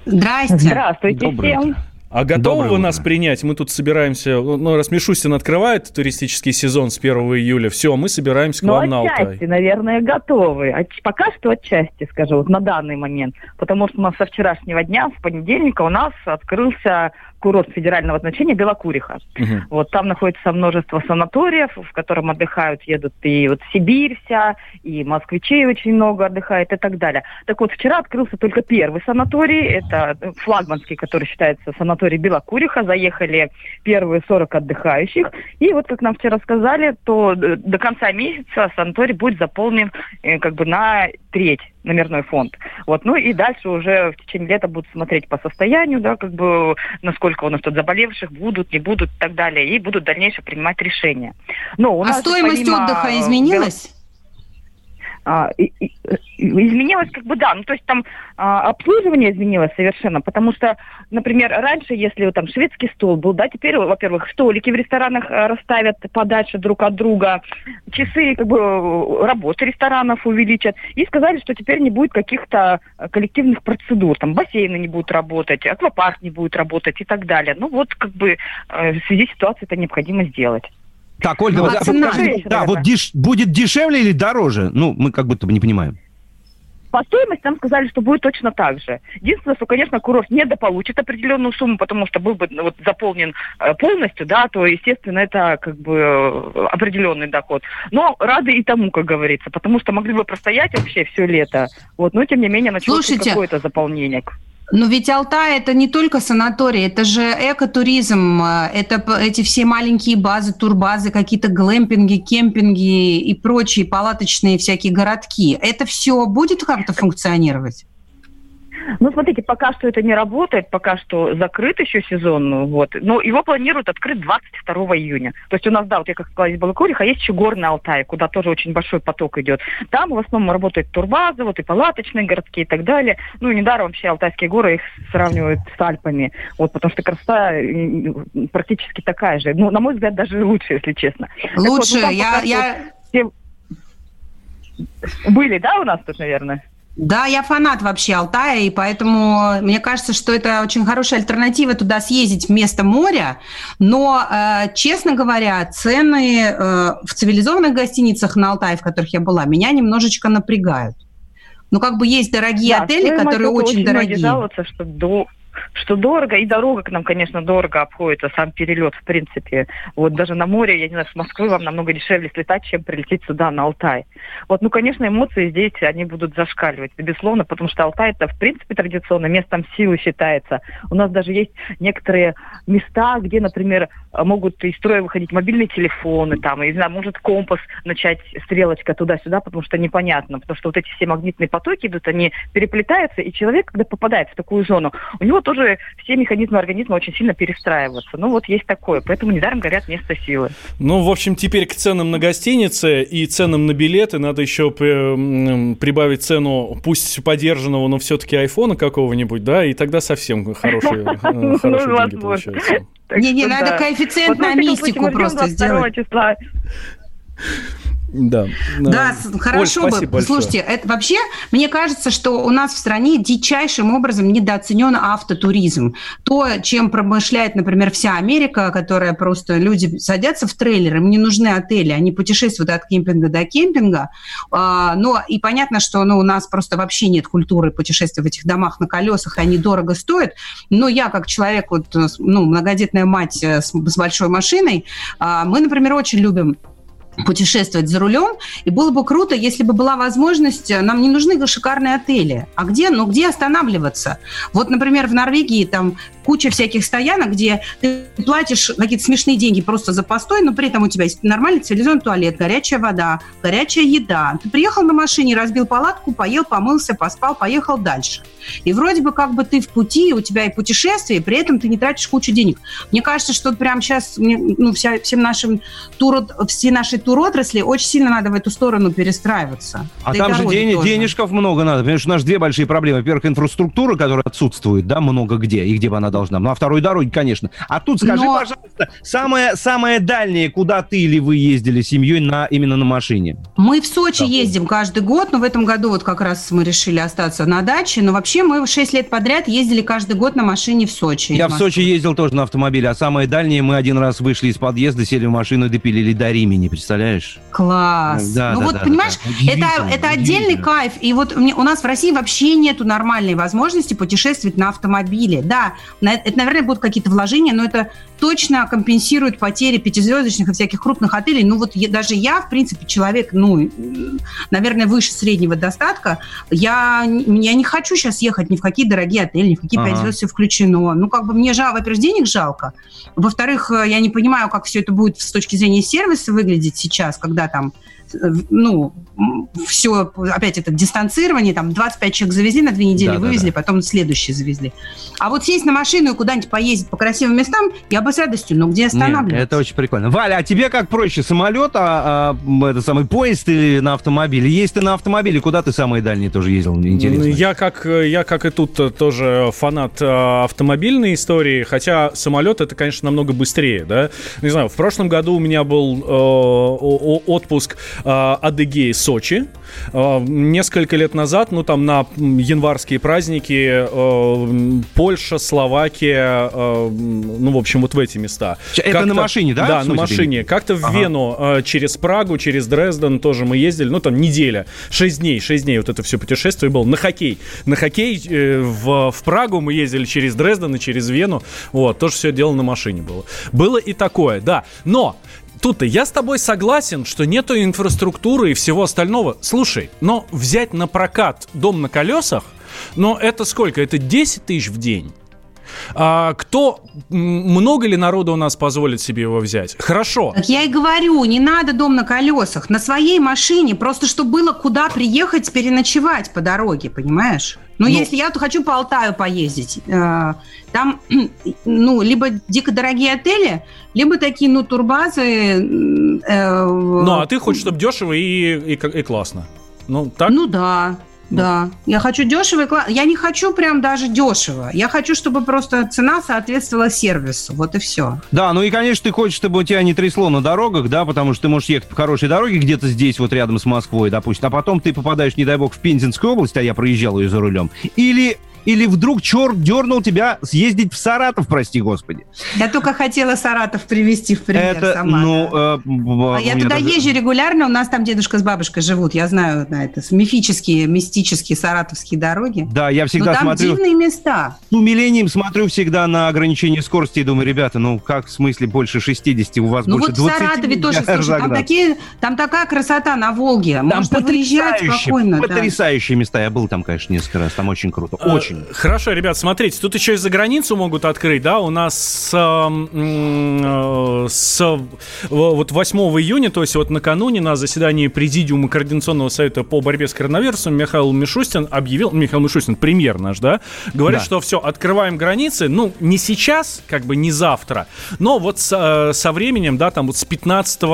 Здрасте. Здравствуйте Доброе всем. А готовы вы нас принять? Мы тут собираемся, ну, раз Мишустин открывает туристический сезон с 1 июля, все, мы собираемся к ну, вам на Алтай. отчасти, наверное, готовы. Пока что отчасти, скажу, вот на данный момент. Потому что у нас со вчерашнего дня, с понедельника, у нас открылся курорт федерального значения Белокуриха. Угу. Вот там находится множество санаториев, в котором отдыхают, едут и вот Сибирь вся, и москвичей очень много отдыхает и так далее. Так вот, вчера открылся только первый санаторий, это флагманский, который считается санаторий Белокуриха. Заехали первые 40 отдыхающих. И вот, как нам вчера сказали, то до конца месяца санаторий будет заполнен э, как бы на треть номерной фонд. Вот, ну и дальше уже в течение лета будут смотреть по состоянию, да, как бы, насколько у нас тут заболевших будут, не будут и так далее, и будут дальнейшее принимать решения. Но у а нас стоимость помимо... отдыха изменилась? А, изменилось как бы да, ну то есть там а, обслуживание изменилось совершенно, потому что, например, раньше, если там шведский стол был, да, теперь, во-первых, столики в ресторанах а, расставят подальше друг от друга, часы как бы работы ресторанов увеличат, и сказали, что теперь не будет каких-то коллективных процедур, там бассейны не будут работать, аквапарк не будет работать и так далее. Ну вот как бы э, в связи с ситуацией это необходимо сделать. Так, Ольга, ну, а цена, да, вот деш, будет дешевле или дороже? Ну, мы как будто бы не понимаем. По стоимости нам сказали, что будет точно так же. Единственное, что, конечно, курорт не дополучит определенную сумму, потому что был бы вот, заполнен э, полностью, да, то, естественно, это как бы э, определенный доход. Но рады и тому, как говорится, потому что могли бы простоять вообще все лето. Вот, но, тем не менее, началось какое-то заполнение. Но ведь Алтай это не только санаторий, это же экотуризм, это эти все маленькие базы, турбазы, какие-то глэмпинги, кемпинги и прочие палаточные всякие городки. Это все будет как-то функционировать? Ну, смотрите, пока что это не работает, пока что закрыт еще сезон, ну, вот. Но его планируют открыть 22 июня. То есть у нас, да, вот я как сказала, из Балакуриха, есть еще горный Алтай, куда тоже очень большой поток идет. Там в основном работает турбаза, вот и палаточные городки и так далее. Ну, недаром вообще Алтайские горы их сравнивают с Альпами. Вот, потому что красота практически такая же. Ну, на мой взгляд, даже лучше, если честно. Лучше, вот, ну, я... я... Все... Были, да, у нас тут, наверное? Да, я фанат вообще Алтая, и поэтому мне кажется, что это очень хорошая альтернатива туда съездить вместо моря. Но, э, честно говоря, цены э, в цивилизованных гостиницах на Алтае, в которых я была, меня немножечко напрягают. Ну, как бы есть дорогие да, отели, которые очень, дорогие. жалуются, что до что дорого, и дорога к нам, конечно, дорого обходится, сам перелет, в принципе. Вот даже на море, я не знаю, с Москвы вам намного дешевле слетать, чем прилететь сюда, на Алтай. Вот, ну, конечно, эмоции здесь, они будут зашкаливать, безусловно, потому что Алтай это, в принципе, традиционно местом силы считается. У нас даже есть некоторые места, где, например, могут из строя выходить мобильные телефоны, там, и, не знаю, может компас начать стрелочка туда-сюда, потому что непонятно, потому что вот эти все магнитные потоки идут, они переплетаются, и человек, когда попадает в такую зону, у него тоже все механизмы организма очень сильно перестраиваются. Ну, вот есть такое, поэтому недаром говорят место силы. Ну, в общем, теперь к ценам на гостиницы и ценам на билеты надо еще прибавить цену, пусть подержанного, но все-таки айфона какого-нибудь, да, и тогда совсем хорошие, э, ну, хорошие деньги получаются. Не-не, надо коэффициент на мистику просто сделать. Да. Да, хорошо Оль, бы. Слушайте, это вообще, мне кажется, что у нас в стране дичайшим образом недооценен автотуризм. То, чем промышляет, например, вся Америка, которая просто люди садятся в трейлер, им не нужны отели, они путешествуют от кемпинга до кемпинга. А, но и понятно, что ну, у нас просто вообще нет культуры путешествия в этих домах на колесах, и они дорого стоят. Но я, как человек, вот, ну, многодетная мать с, с большой машиной, а, мы, например, очень любим путешествовать за рулем. И было бы круто, если бы была возможность, нам не нужны шикарные отели. А где? Ну, где останавливаться? Вот, например, в Норвегии там куча всяких стоянок, где ты платишь какие-то смешные деньги просто за постой, но при этом у тебя есть нормальный цивилизованный туалет, горячая вода, горячая еда. Ты приехал на машине, разбил палатку, поел, помылся, поспал, поехал дальше. И вроде бы как бы ты в пути, у тебя и путешествие, и при этом ты не тратишь кучу денег. Мне кажется, что прямо сейчас ну, вся, всем нашим тур, все наши туротрасли очень сильно надо в эту сторону перестраиваться. А да там же день, денежков много надо, потому что у нас две большие проблемы. Во-первых, инфраструктура, которая отсутствует, да, много где, и где бы она должна. Ну, а второй дороги, конечно. А тут скажи, Но... пожалуйста, самое, самое дальнее, куда ты или вы ездили с семьей на, именно на машине? Мы в Сочи да. ездим каждый год, но в этом году вот как раз мы решили остаться на даче. Но вообще мы 6 лет подряд ездили каждый год на машине в Сочи. Я в Сочи ездил тоже на автомобиле, а самое дальнее мы один раз вышли из подъезда, сели в машину и допилили до Римени, представляешь? Класс. Да, ну да, вот, да, понимаешь, да, это, это отдельный кайф. И вот у нас в России вообще нету нормальной возможности путешествовать на автомобиле. Да, это, наверное, будут какие-то вложения, но это точно компенсирует потери пятизвездочных и всяких крупных отелей. Ну вот я, даже я, в принципе, человек, ну, наверное, выше среднего достатка. Я, я не хочу сейчас ехать ни в какие дорогие отели, ни в какие ага. звезд все включено. Ну, как бы мне жалко, во-первых, денег жалко. Во-вторых, я не понимаю, как все это будет с точки зрения сервиса выглядеть сейчас, когда там ну, все, опять это дистанцирование, там 25 человек завезли на две недели, да, вывезли, да, да. потом следующие завезли. А вот сесть на машину и куда-нибудь поездить по красивым местам, я бы с радостью, но где останавливаться? Нет, это очень прикольно. Валя, а тебе как проще, самолет, а, а это самый поезд или на автомобиле? Есть ты на автомобиле, куда ты самые дальние тоже ездил, интересно? Я как, я как и тут тоже фанат а, автомобильной истории, хотя самолет это, конечно, намного быстрее, да? Не знаю, в прошлом году у меня был э, отпуск э, Адыгеи, Сочи. Э, несколько лет назад, ну там на январские праздники, э, Польша, Словакия, э, ну в общем вот в эти места. Это на машине, да? Да, на машине. Как-то в ага. Вену э, через Прагу, через Дрезден тоже мы ездили, ну там неделя, 6 дней, 6 дней вот это все путешествие было на хоккей. На хоккей э, в, в Прагу мы ездили через Дрезден и через Вену, вот, тоже все дело на машине было. Было и такое, да. Но Тут я с тобой согласен, что нету инфраструктуры и всего остального. Слушай, но взять на прокат дом на колесах, но это сколько? Это 10 тысяч в день. А, кто, много ли народу у нас позволит себе его взять? Хорошо. Так я и говорю, не надо дом на колесах, на своей машине, просто чтобы было куда приехать, переночевать по дороге, понимаешь? Ну, ну, если я то хочу по Алтаю поездить, э, там, ну, либо дико дорогие отели, либо такие, ну, турбазы. Э, ну, а ты хочешь, чтобы дешево и, и, и классно. Ну, так? Ну, да. Да, я хочу дешево и. Я не хочу прям даже дешево. Я хочу, чтобы просто цена соответствовала сервису. Вот и все. Да, ну и, конечно, ты хочешь, чтобы у тебя не трясло на дорогах, да, потому что ты можешь ехать по хорошей дороге где-то здесь, вот рядом с Москвой, допустим, а потом ты попадаешь, не дай бог, в Пензенскую область, а я проезжал ее за рулем. Или или вдруг черт дернул тебя съездить в Саратов, прости господи? Я только хотела Саратов привести в пример это, сама. Ну, да. э, а я туда даже... езжу регулярно, у нас там дедушка с бабушкой живут, я знаю на это, мифические, мистические саратовские дороги. Да, я всегда Но там смотрю... дивные места. С умилением смотрю всегда на ограничение скорости и думаю, ребята, ну как в смысле больше 60, у вас ну больше вот 20 в Саратове тоже, слушай, там, такие, там такая красота на Волге, там можно выезжать спокойно. Потрясающие да. места, я был там, конечно, несколько раз, там очень круто, а, очень. Хорошо, ребят, смотрите, тут еще и за границу могут открыть, да, у нас с, э, с вот 8 июня, то есть вот накануне на заседании Президиума Координационного совета по борьбе с коронавирусом Михаил Мишустин объявил, Михаил Мишустин, премьер наш, да, говорит, да. что все, открываем границы, ну, не сейчас, как бы не завтра, но вот со, со временем, да, там вот с 15 э,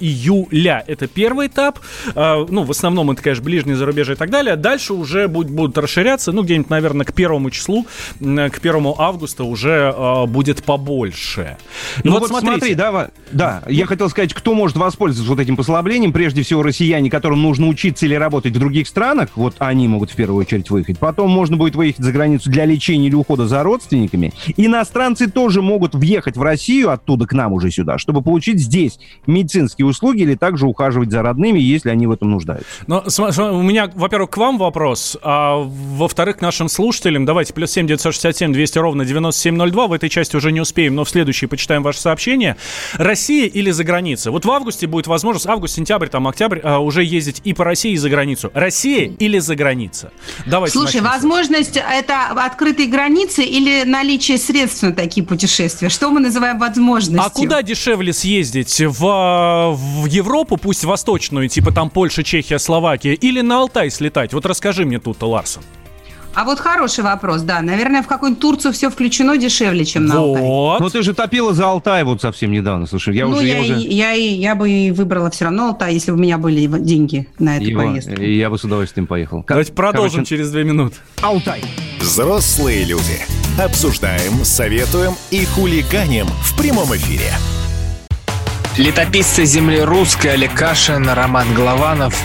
июля это первый этап, э, ну, в основном это, конечно, ближнее зарубежье и так далее, дальше уже будут, будут расширяться, ну, где-нибудь, наверное, к первому числу, к первому августа уже э, будет побольше. Ну, вот, вот смотрите. смотри, да, да, я хотел сказать, кто может воспользоваться вот этим послаблением, прежде всего россияне, которым нужно учиться или работать в других странах, вот они могут в первую очередь выехать. Потом можно будет выехать за границу для лечения или ухода за родственниками. Иностранцы тоже могут въехать в Россию оттуда к нам уже сюда, чтобы получить здесь медицинские услуги или также ухаживать за родными, если они в этом нуждаются. Но у меня, во-первых, к вам вопрос, а во-вторых, к нашим слушателям. Давайте, плюс 7 967 200 ровно 9702. В этой части уже не успеем, но в следующей почитаем ваше сообщение. Россия или за граница? Вот в августе будет возможность, август, сентябрь, там, октябрь, а, уже ездить и по России, и за границу. Россия или за граница? Давайте Слушай, начнем. возможность это открытые границы или наличие средств на такие путешествия? Что мы называем возможностью? А куда дешевле съездить? В, в Европу, пусть восточную, типа там Польша, Чехия, Словакия, или на Алтай слетать? Вот расскажи мне тут, Ларсон. А вот хороший вопрос, да. Наверное, в какую-нибудь Турцию все включено дешевле, чем на вот. Алтай. Ну, ты же топила за Алтай вот совсем недавно, слушай. Я ну, уже, я, я, уже... я, я бы выбрала все равно Алтай, если бы у меня были деньги на эту Его, поездку. Я бы с удовольствием поехал. Давайте продолжим Короче, через две минуты. Алтай. Взрослые люди. Обсуждаем, советуем и хулиганим в прямом эфире. Летописцы земли русской Олег Кашин, Роман Голованов –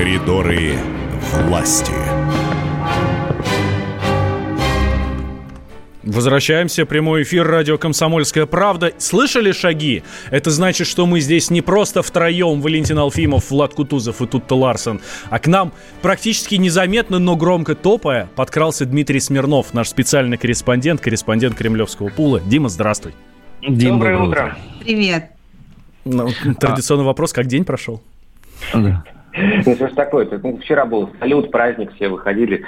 Коридоры власти. Возвращаемся. Прямой эфир радио «Комсомольская правда». Слышали шаги? Это значит, что мы здесь не просто втроем. Валентин Алфимов, Влад Кутузов и Тутта Ларсен. А к нам практически незаметно, но громко топая, подкрался Дмитрий Смирнов, наш специальный корреспондент, корреспондент Кремлевского пула. Дима, здравствуй. Дима, доброе, доброе утро. Привет. Ну, традиционный а... вопрос. Как день прошел? Да. Ну, что ж такое -то? Ну, вчера был салют, праздник, все выходили,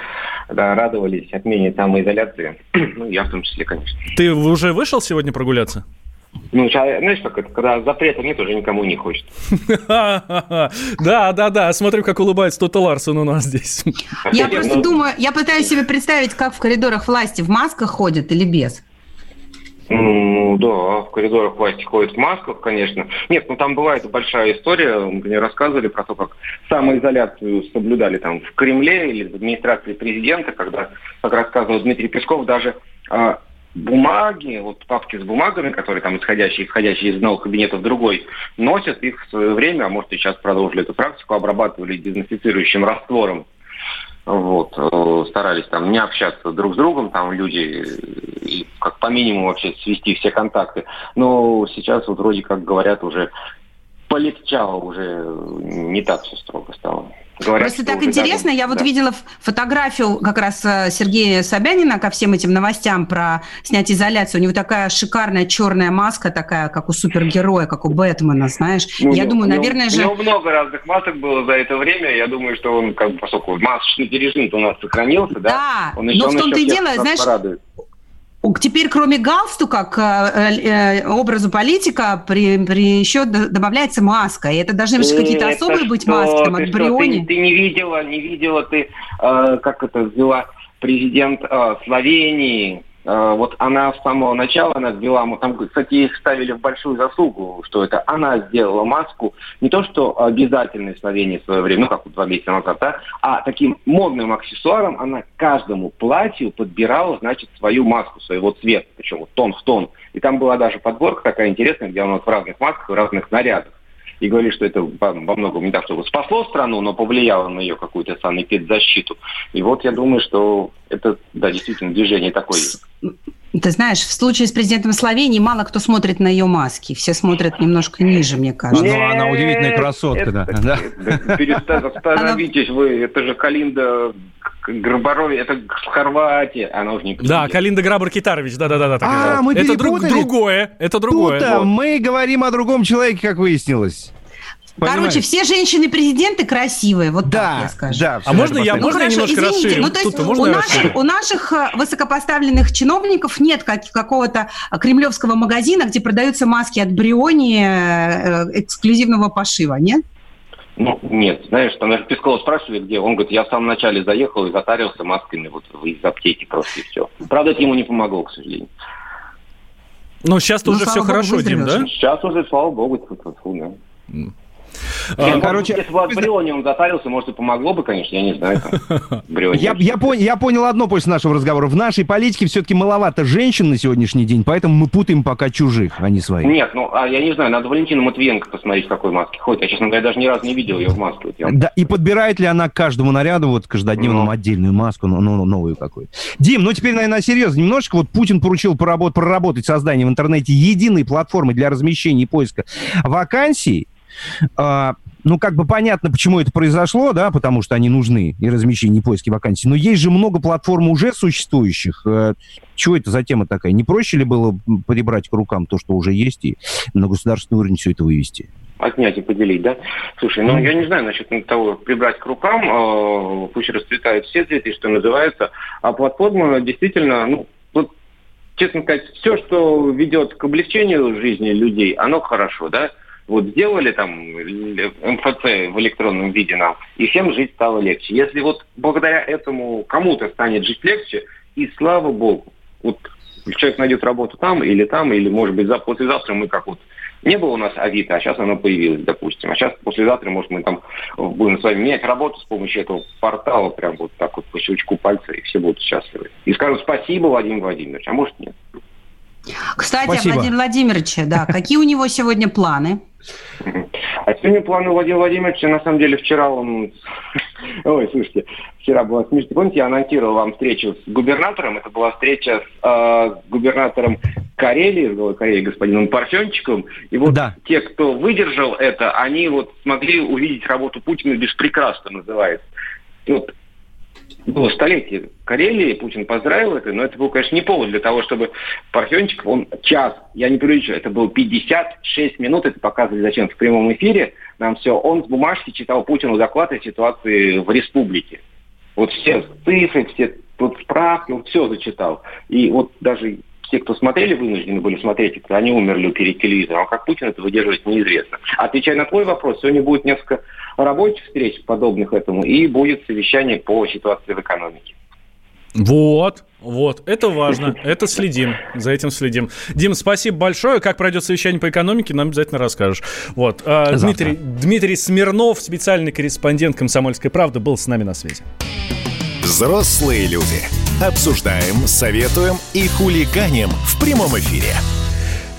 да, радовались отмене самоизоляции. ну, я в том числе, конечно. Ты уже вышел сегодня прогуляться? Ну, знаешь, как это, когда запрета нет, уже никому не хочет. Да, да, да. Смотрю, как улыбается Тота Ларсон у нас здесь. Я просто думаю, я пытаюсь себе представить, как в коридорах власти в масках ходят или без. Ну да, в коридорах власти ходят в масках, конечно. Нет, ну там бывает большая история. Мне рассказывали про то, как самоизоляцию соблюдали там в Кремле или в администрации президента, когда, как рассказывал Дмитрий Песков, даже а, бумаги, вот папки с бумагами, которые там исходящие, исходящие из одного кабинета в другой, носят их в свое время, а может и сейчас продолжили эту практику, обрабатывали дезинфицирующим раствором вот, э, старались там не общаться друг с другом, там люди, и как по минимуму вообще свести все контакты. Но сейчас вот вроде как говорят уже полегчало, уже не так все строго стало. Говорят, Просто так интересно, даже... я вот да. видела фотографию как раз э, Сергея Собянина ко всем этим новостям про снятие изоляции. У него такая шикарная черная маска, такая, как у супергероя, как у Бэтмена, знаешь. Ну, я думаю, наверное же... У него много разных масок было за это время. Я думаю, что он, как бы, поскольку масочный режим у нас сохранился, да, да он еще, но в том-то и дело, знаешь, порадует. Теперь, кроме галстука, к э, э, образу политика при, при еще добавляется маска. И это должны быть какие-то особые быть маски, там, от Бриони. Ты, ты не видела, не видела ты, э, как это взяла президент э, Словении, Э, вот она с самого начала, она ввела, там, кстати, их ставили в большую заслугу, что это она сделала маску, не то что обязательной в Словении в свое время, ну, как два месяца назад, да, а таким модным аксессуаром она каждому платью подбирала, значит, свою маску, своего цвета, причем вот тон в тон. И там была даже подборка такая интересная, где она вот в разных масках, в разных нарядах и говорили, что это во многом не так, чтобы спасло страну, но повлияло на ее какую-то санэпидзащиту. И вот я думаю, что это, да, действительно, движение такое есть. Ты знаешь, в случае с президентом Словении мало кто смотрит на ее маски. Все смотрят немножко ниже, мне кажется. Ну, она удивительная красотка, да. Остановитесь вы, это же Калинда Грабарови, это Хорватия, она уже не Да, Калинда Грабар Китарович, да-да-да. А, мы Это другое, это другое. Тут мы говорим о другом человеке, как выяснилось. Понимаешь? Короче, все женщины-президенты красивые, вот да, так я скажу. Да, а можно я, ну, можно хорошо, я немножко извините, расширю? Ну, то есть у, наших, у наших э, высокопоставленных чиновников нет как, какого-то кремлевского магазина, где продаются маски от Бриони э, эксклюзивного пошива, нет? Ну, нет, знаешь, там даже Пескова спрашивали, где. Он говорит, я в самом начале заехал и затарился масками вот из аптеки просто и все. Правда, это ему не помогло, к сожалению. Но сейчас-то ну, уже все хорошо, Дим, да? Сейчас уже, слава богу, тьфу, тьфу, да. А, короче, если бы от Бриони он затарился, может, и помогло бы, конечно, я не знаю. Я, я, пон, я понял одно после нашего разговора. В нашей политике все-таки маловато женщин на сегодняшний день, поэтому мы путаем пока чужих, а не своих. Нет, ну, а я не знаю, надо Валентину Матвиенко посмотреть, в какой маске ходит. Я, честно говоря, даже ни разу не видел ее в маске. Вот да, и подбирает ли она к каждому наряду, вот каждодневному, ну. отдельную маску, ну, ну, новую какую Дим, ну теперь, наверное, серьезно немножечко. Вот Путин поручил поработ, проработать создание в интернете единой платформы для размещения и поиска вакансий. А, ну, как бы понятно, почему это произошло, да, потому что они нужны, и размещение, и поиски вакансий. Но есть же много платформ уже существующих. Э, чего это за тема такая? Не проще ли было прибрать к рукам то, что уже есть, и на государственный уровень все это вывести? отнять и поделить, да? Слушай, ну я не знаю насчет того, прибрать к рукам, э, пусть расцветают все цветы, что называется, а платформа действительно, ну, вот, честно сказать, все, что ведет к облегчению жизни людей, оно хорошо, да? Вот сделали там МФЦ в электронном виде нам, и всем жить стало легче. Если вот благодаря этому кому-то станет жить легче, и слава богу, вот человек найдет работу там или там, или, может быть, за, послезавтра мы как вот не было у нас Авито, а сейчас оно появилось, допустим. А сейчас послезавтра, может, мы там будем с вами менять работу с помощью этого портала, прям вот так вот по щелчку пальца, и все будут счастливы. И скажут спасибо, Владимир Владимирович, а может нет. Кстати, Спасибо. Владимир Владимирович, да, какие у него сегодня планы? А сегодня планы Владимира Владимировича, на самом деле, вчера он... Ой, слушайте, вчера была смешно. Помните, я анонсировал вам встречу с губернатором. Это была встреча с э, губернатором Карелии, с Карелии, господином Парфенчиком. И вот да. те, кто выдержал это, они вот смогли увидеть работу Путина без прекрасно называется. Вот было столетие Карелии, Путин поздравил это, но это был, конечно, не повод для того, чтобы Парфенчик, он час, я не преувеличиваю, это было 56 минут, это показывали зачем в прямом эфире, нам все, он с бумажки читал Путину доклад о ситуации в республике. Вот все цифры, все тут справки, он все зачитал. И вот даже те, кто смотрели, вынуждены были смотреть, это они умерли перед телевизором. А как Путин это выдерживает, неизвестно. Отвечая на твой вопрос, сегодня будет несколько рабочих встреч, подобных этому, и будет совещание по ситуации в экономике. Вот, вот, это важно, это следим, за этим следим. Дим, спасибо большое. Как пройдет совещание по экономике, нам обязательно расскажешь. Вот, а, Дмитрий, Дмитрий Смирнов, специальный корреспондент «Комсомольской правды», был с нами на связи. Взрослые люди. Обсуждаем, советуем и хулиганим в прямом эфире.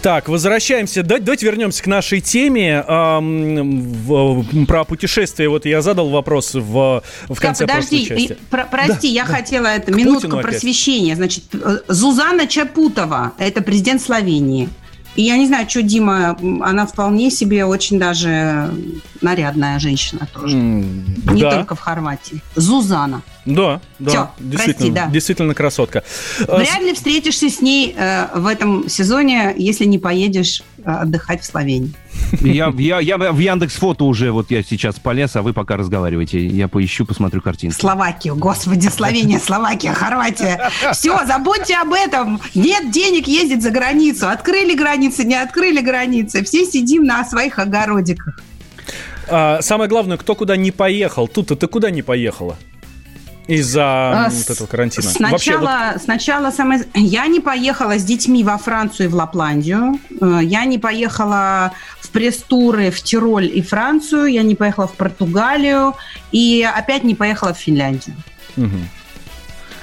Так, возвращаемся. Давайте вернемся к нашей теме эм, в, про путешествие. Вот я задал вопрос в, в конце да, подожди, части. Про, прости, да, я да. хотела это минутку просвещения. Значит, э, Зузана Чапутова, это президент Словении. И я не знаю, что Дима, она вполне себе очень даже нарядная женщина тоже. Mm, не да. только в Хорватии. Зузана. Да, да, Все, действительно, прости, да. действительно красотка. А Вряд ли встретишься с ней э, в этом сезоне, если не поедешь э, отдыхать в Словении. Я, я, я в Яндекс Фото уже, вот я сейчас полез, а вы пока разговариваете. Я поищу, посмотрю картинку. Словакию, господи, Словения, Словакия, Хорватия. Все, забудьте об этом. Нет денег ездить за границу. Открыли границы, не открыли границы. Все сидим на своих огородиках. А, самое главное, кто куда не поехал. Тут-то ты куда не поехала? Из-за а, вот этого карантина. Сначала, Вообще, вот... сначала самое... я не поехала с детьми во Францию и в Лапландию. Э, я не поехала в пресс-туры в Тироль и Францию. Я не поехала в Португалию. И опять не поехала в Финляндию. Угу.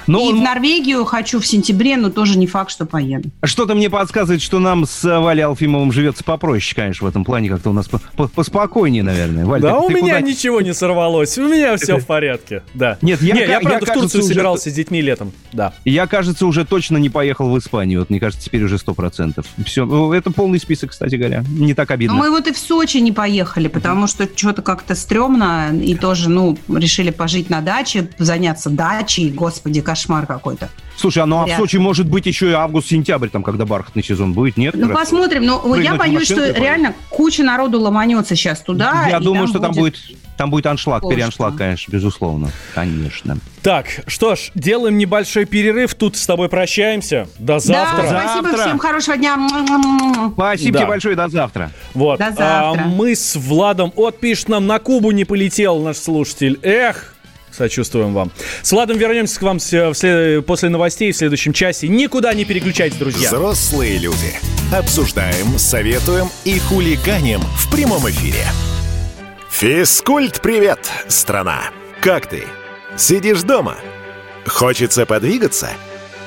Но и он... в Норвегию хочу в сентябре, но тоже не факт, что поеду. Что-то мне подсказывает, что нам с Валей Алфимовым живется попроще, конечно, в этом плане. Как-то у нас поспокойнее, наверное. Валь, да, ты, у ты меня куда... ничего не сорвалось. У меня все в порядке. Да. Нет, я, не, я, правда, я, в Турцию уже... собирался с детьми летом. Да. Я, кажется, уже точно не поехал в Испанию. Вот, мне кажется, теперь уже сто процентов. Все. Ну, это полный список, кстати говоря. Не так обидно. Но мы вот и в Сочи не поехали, потому что что-то как-то стрёмно. И тоже, ну, решили пожить на даче, заняться дачей. Господи, кошмар какой-то. Слушай, а ну а в Сочи может быть еще и август-сентябрь, там, когда бархатный сезон будет, нет? Ну, посмотрим. Но ну, я боюсь, что реально куча народу ломанется сейчас туда. Я думаю, что там будет там будет аншлаг, Точно. переаншлаг, конечно, безусловно. Конечно. Так, что ж, делаем небольшой перерыв. Тут с тобой прощаемся. До завтра. Да, спасибо, завтра. всем хорошего дня. Спасибо да. тебе большое, до завтра. Вот. До завтра. А, мы с Владом, от пишет нам, на Кубу не полетел наш слушатель. Эх, Сочувствуем вам. С Владом вернемся к вам после новостей в следующем часе. Никуда не переключайтесь, друзья. Взрослые люди. Обсуждаем, советуем и хулиганим в прямом эфире. Физкульт-привет, страна! Как ты? Сидишь дома? Хочется подвигаться?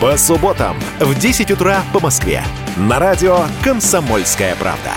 По субботам в 10 утра по Москве. На радио «Комсомольская правда».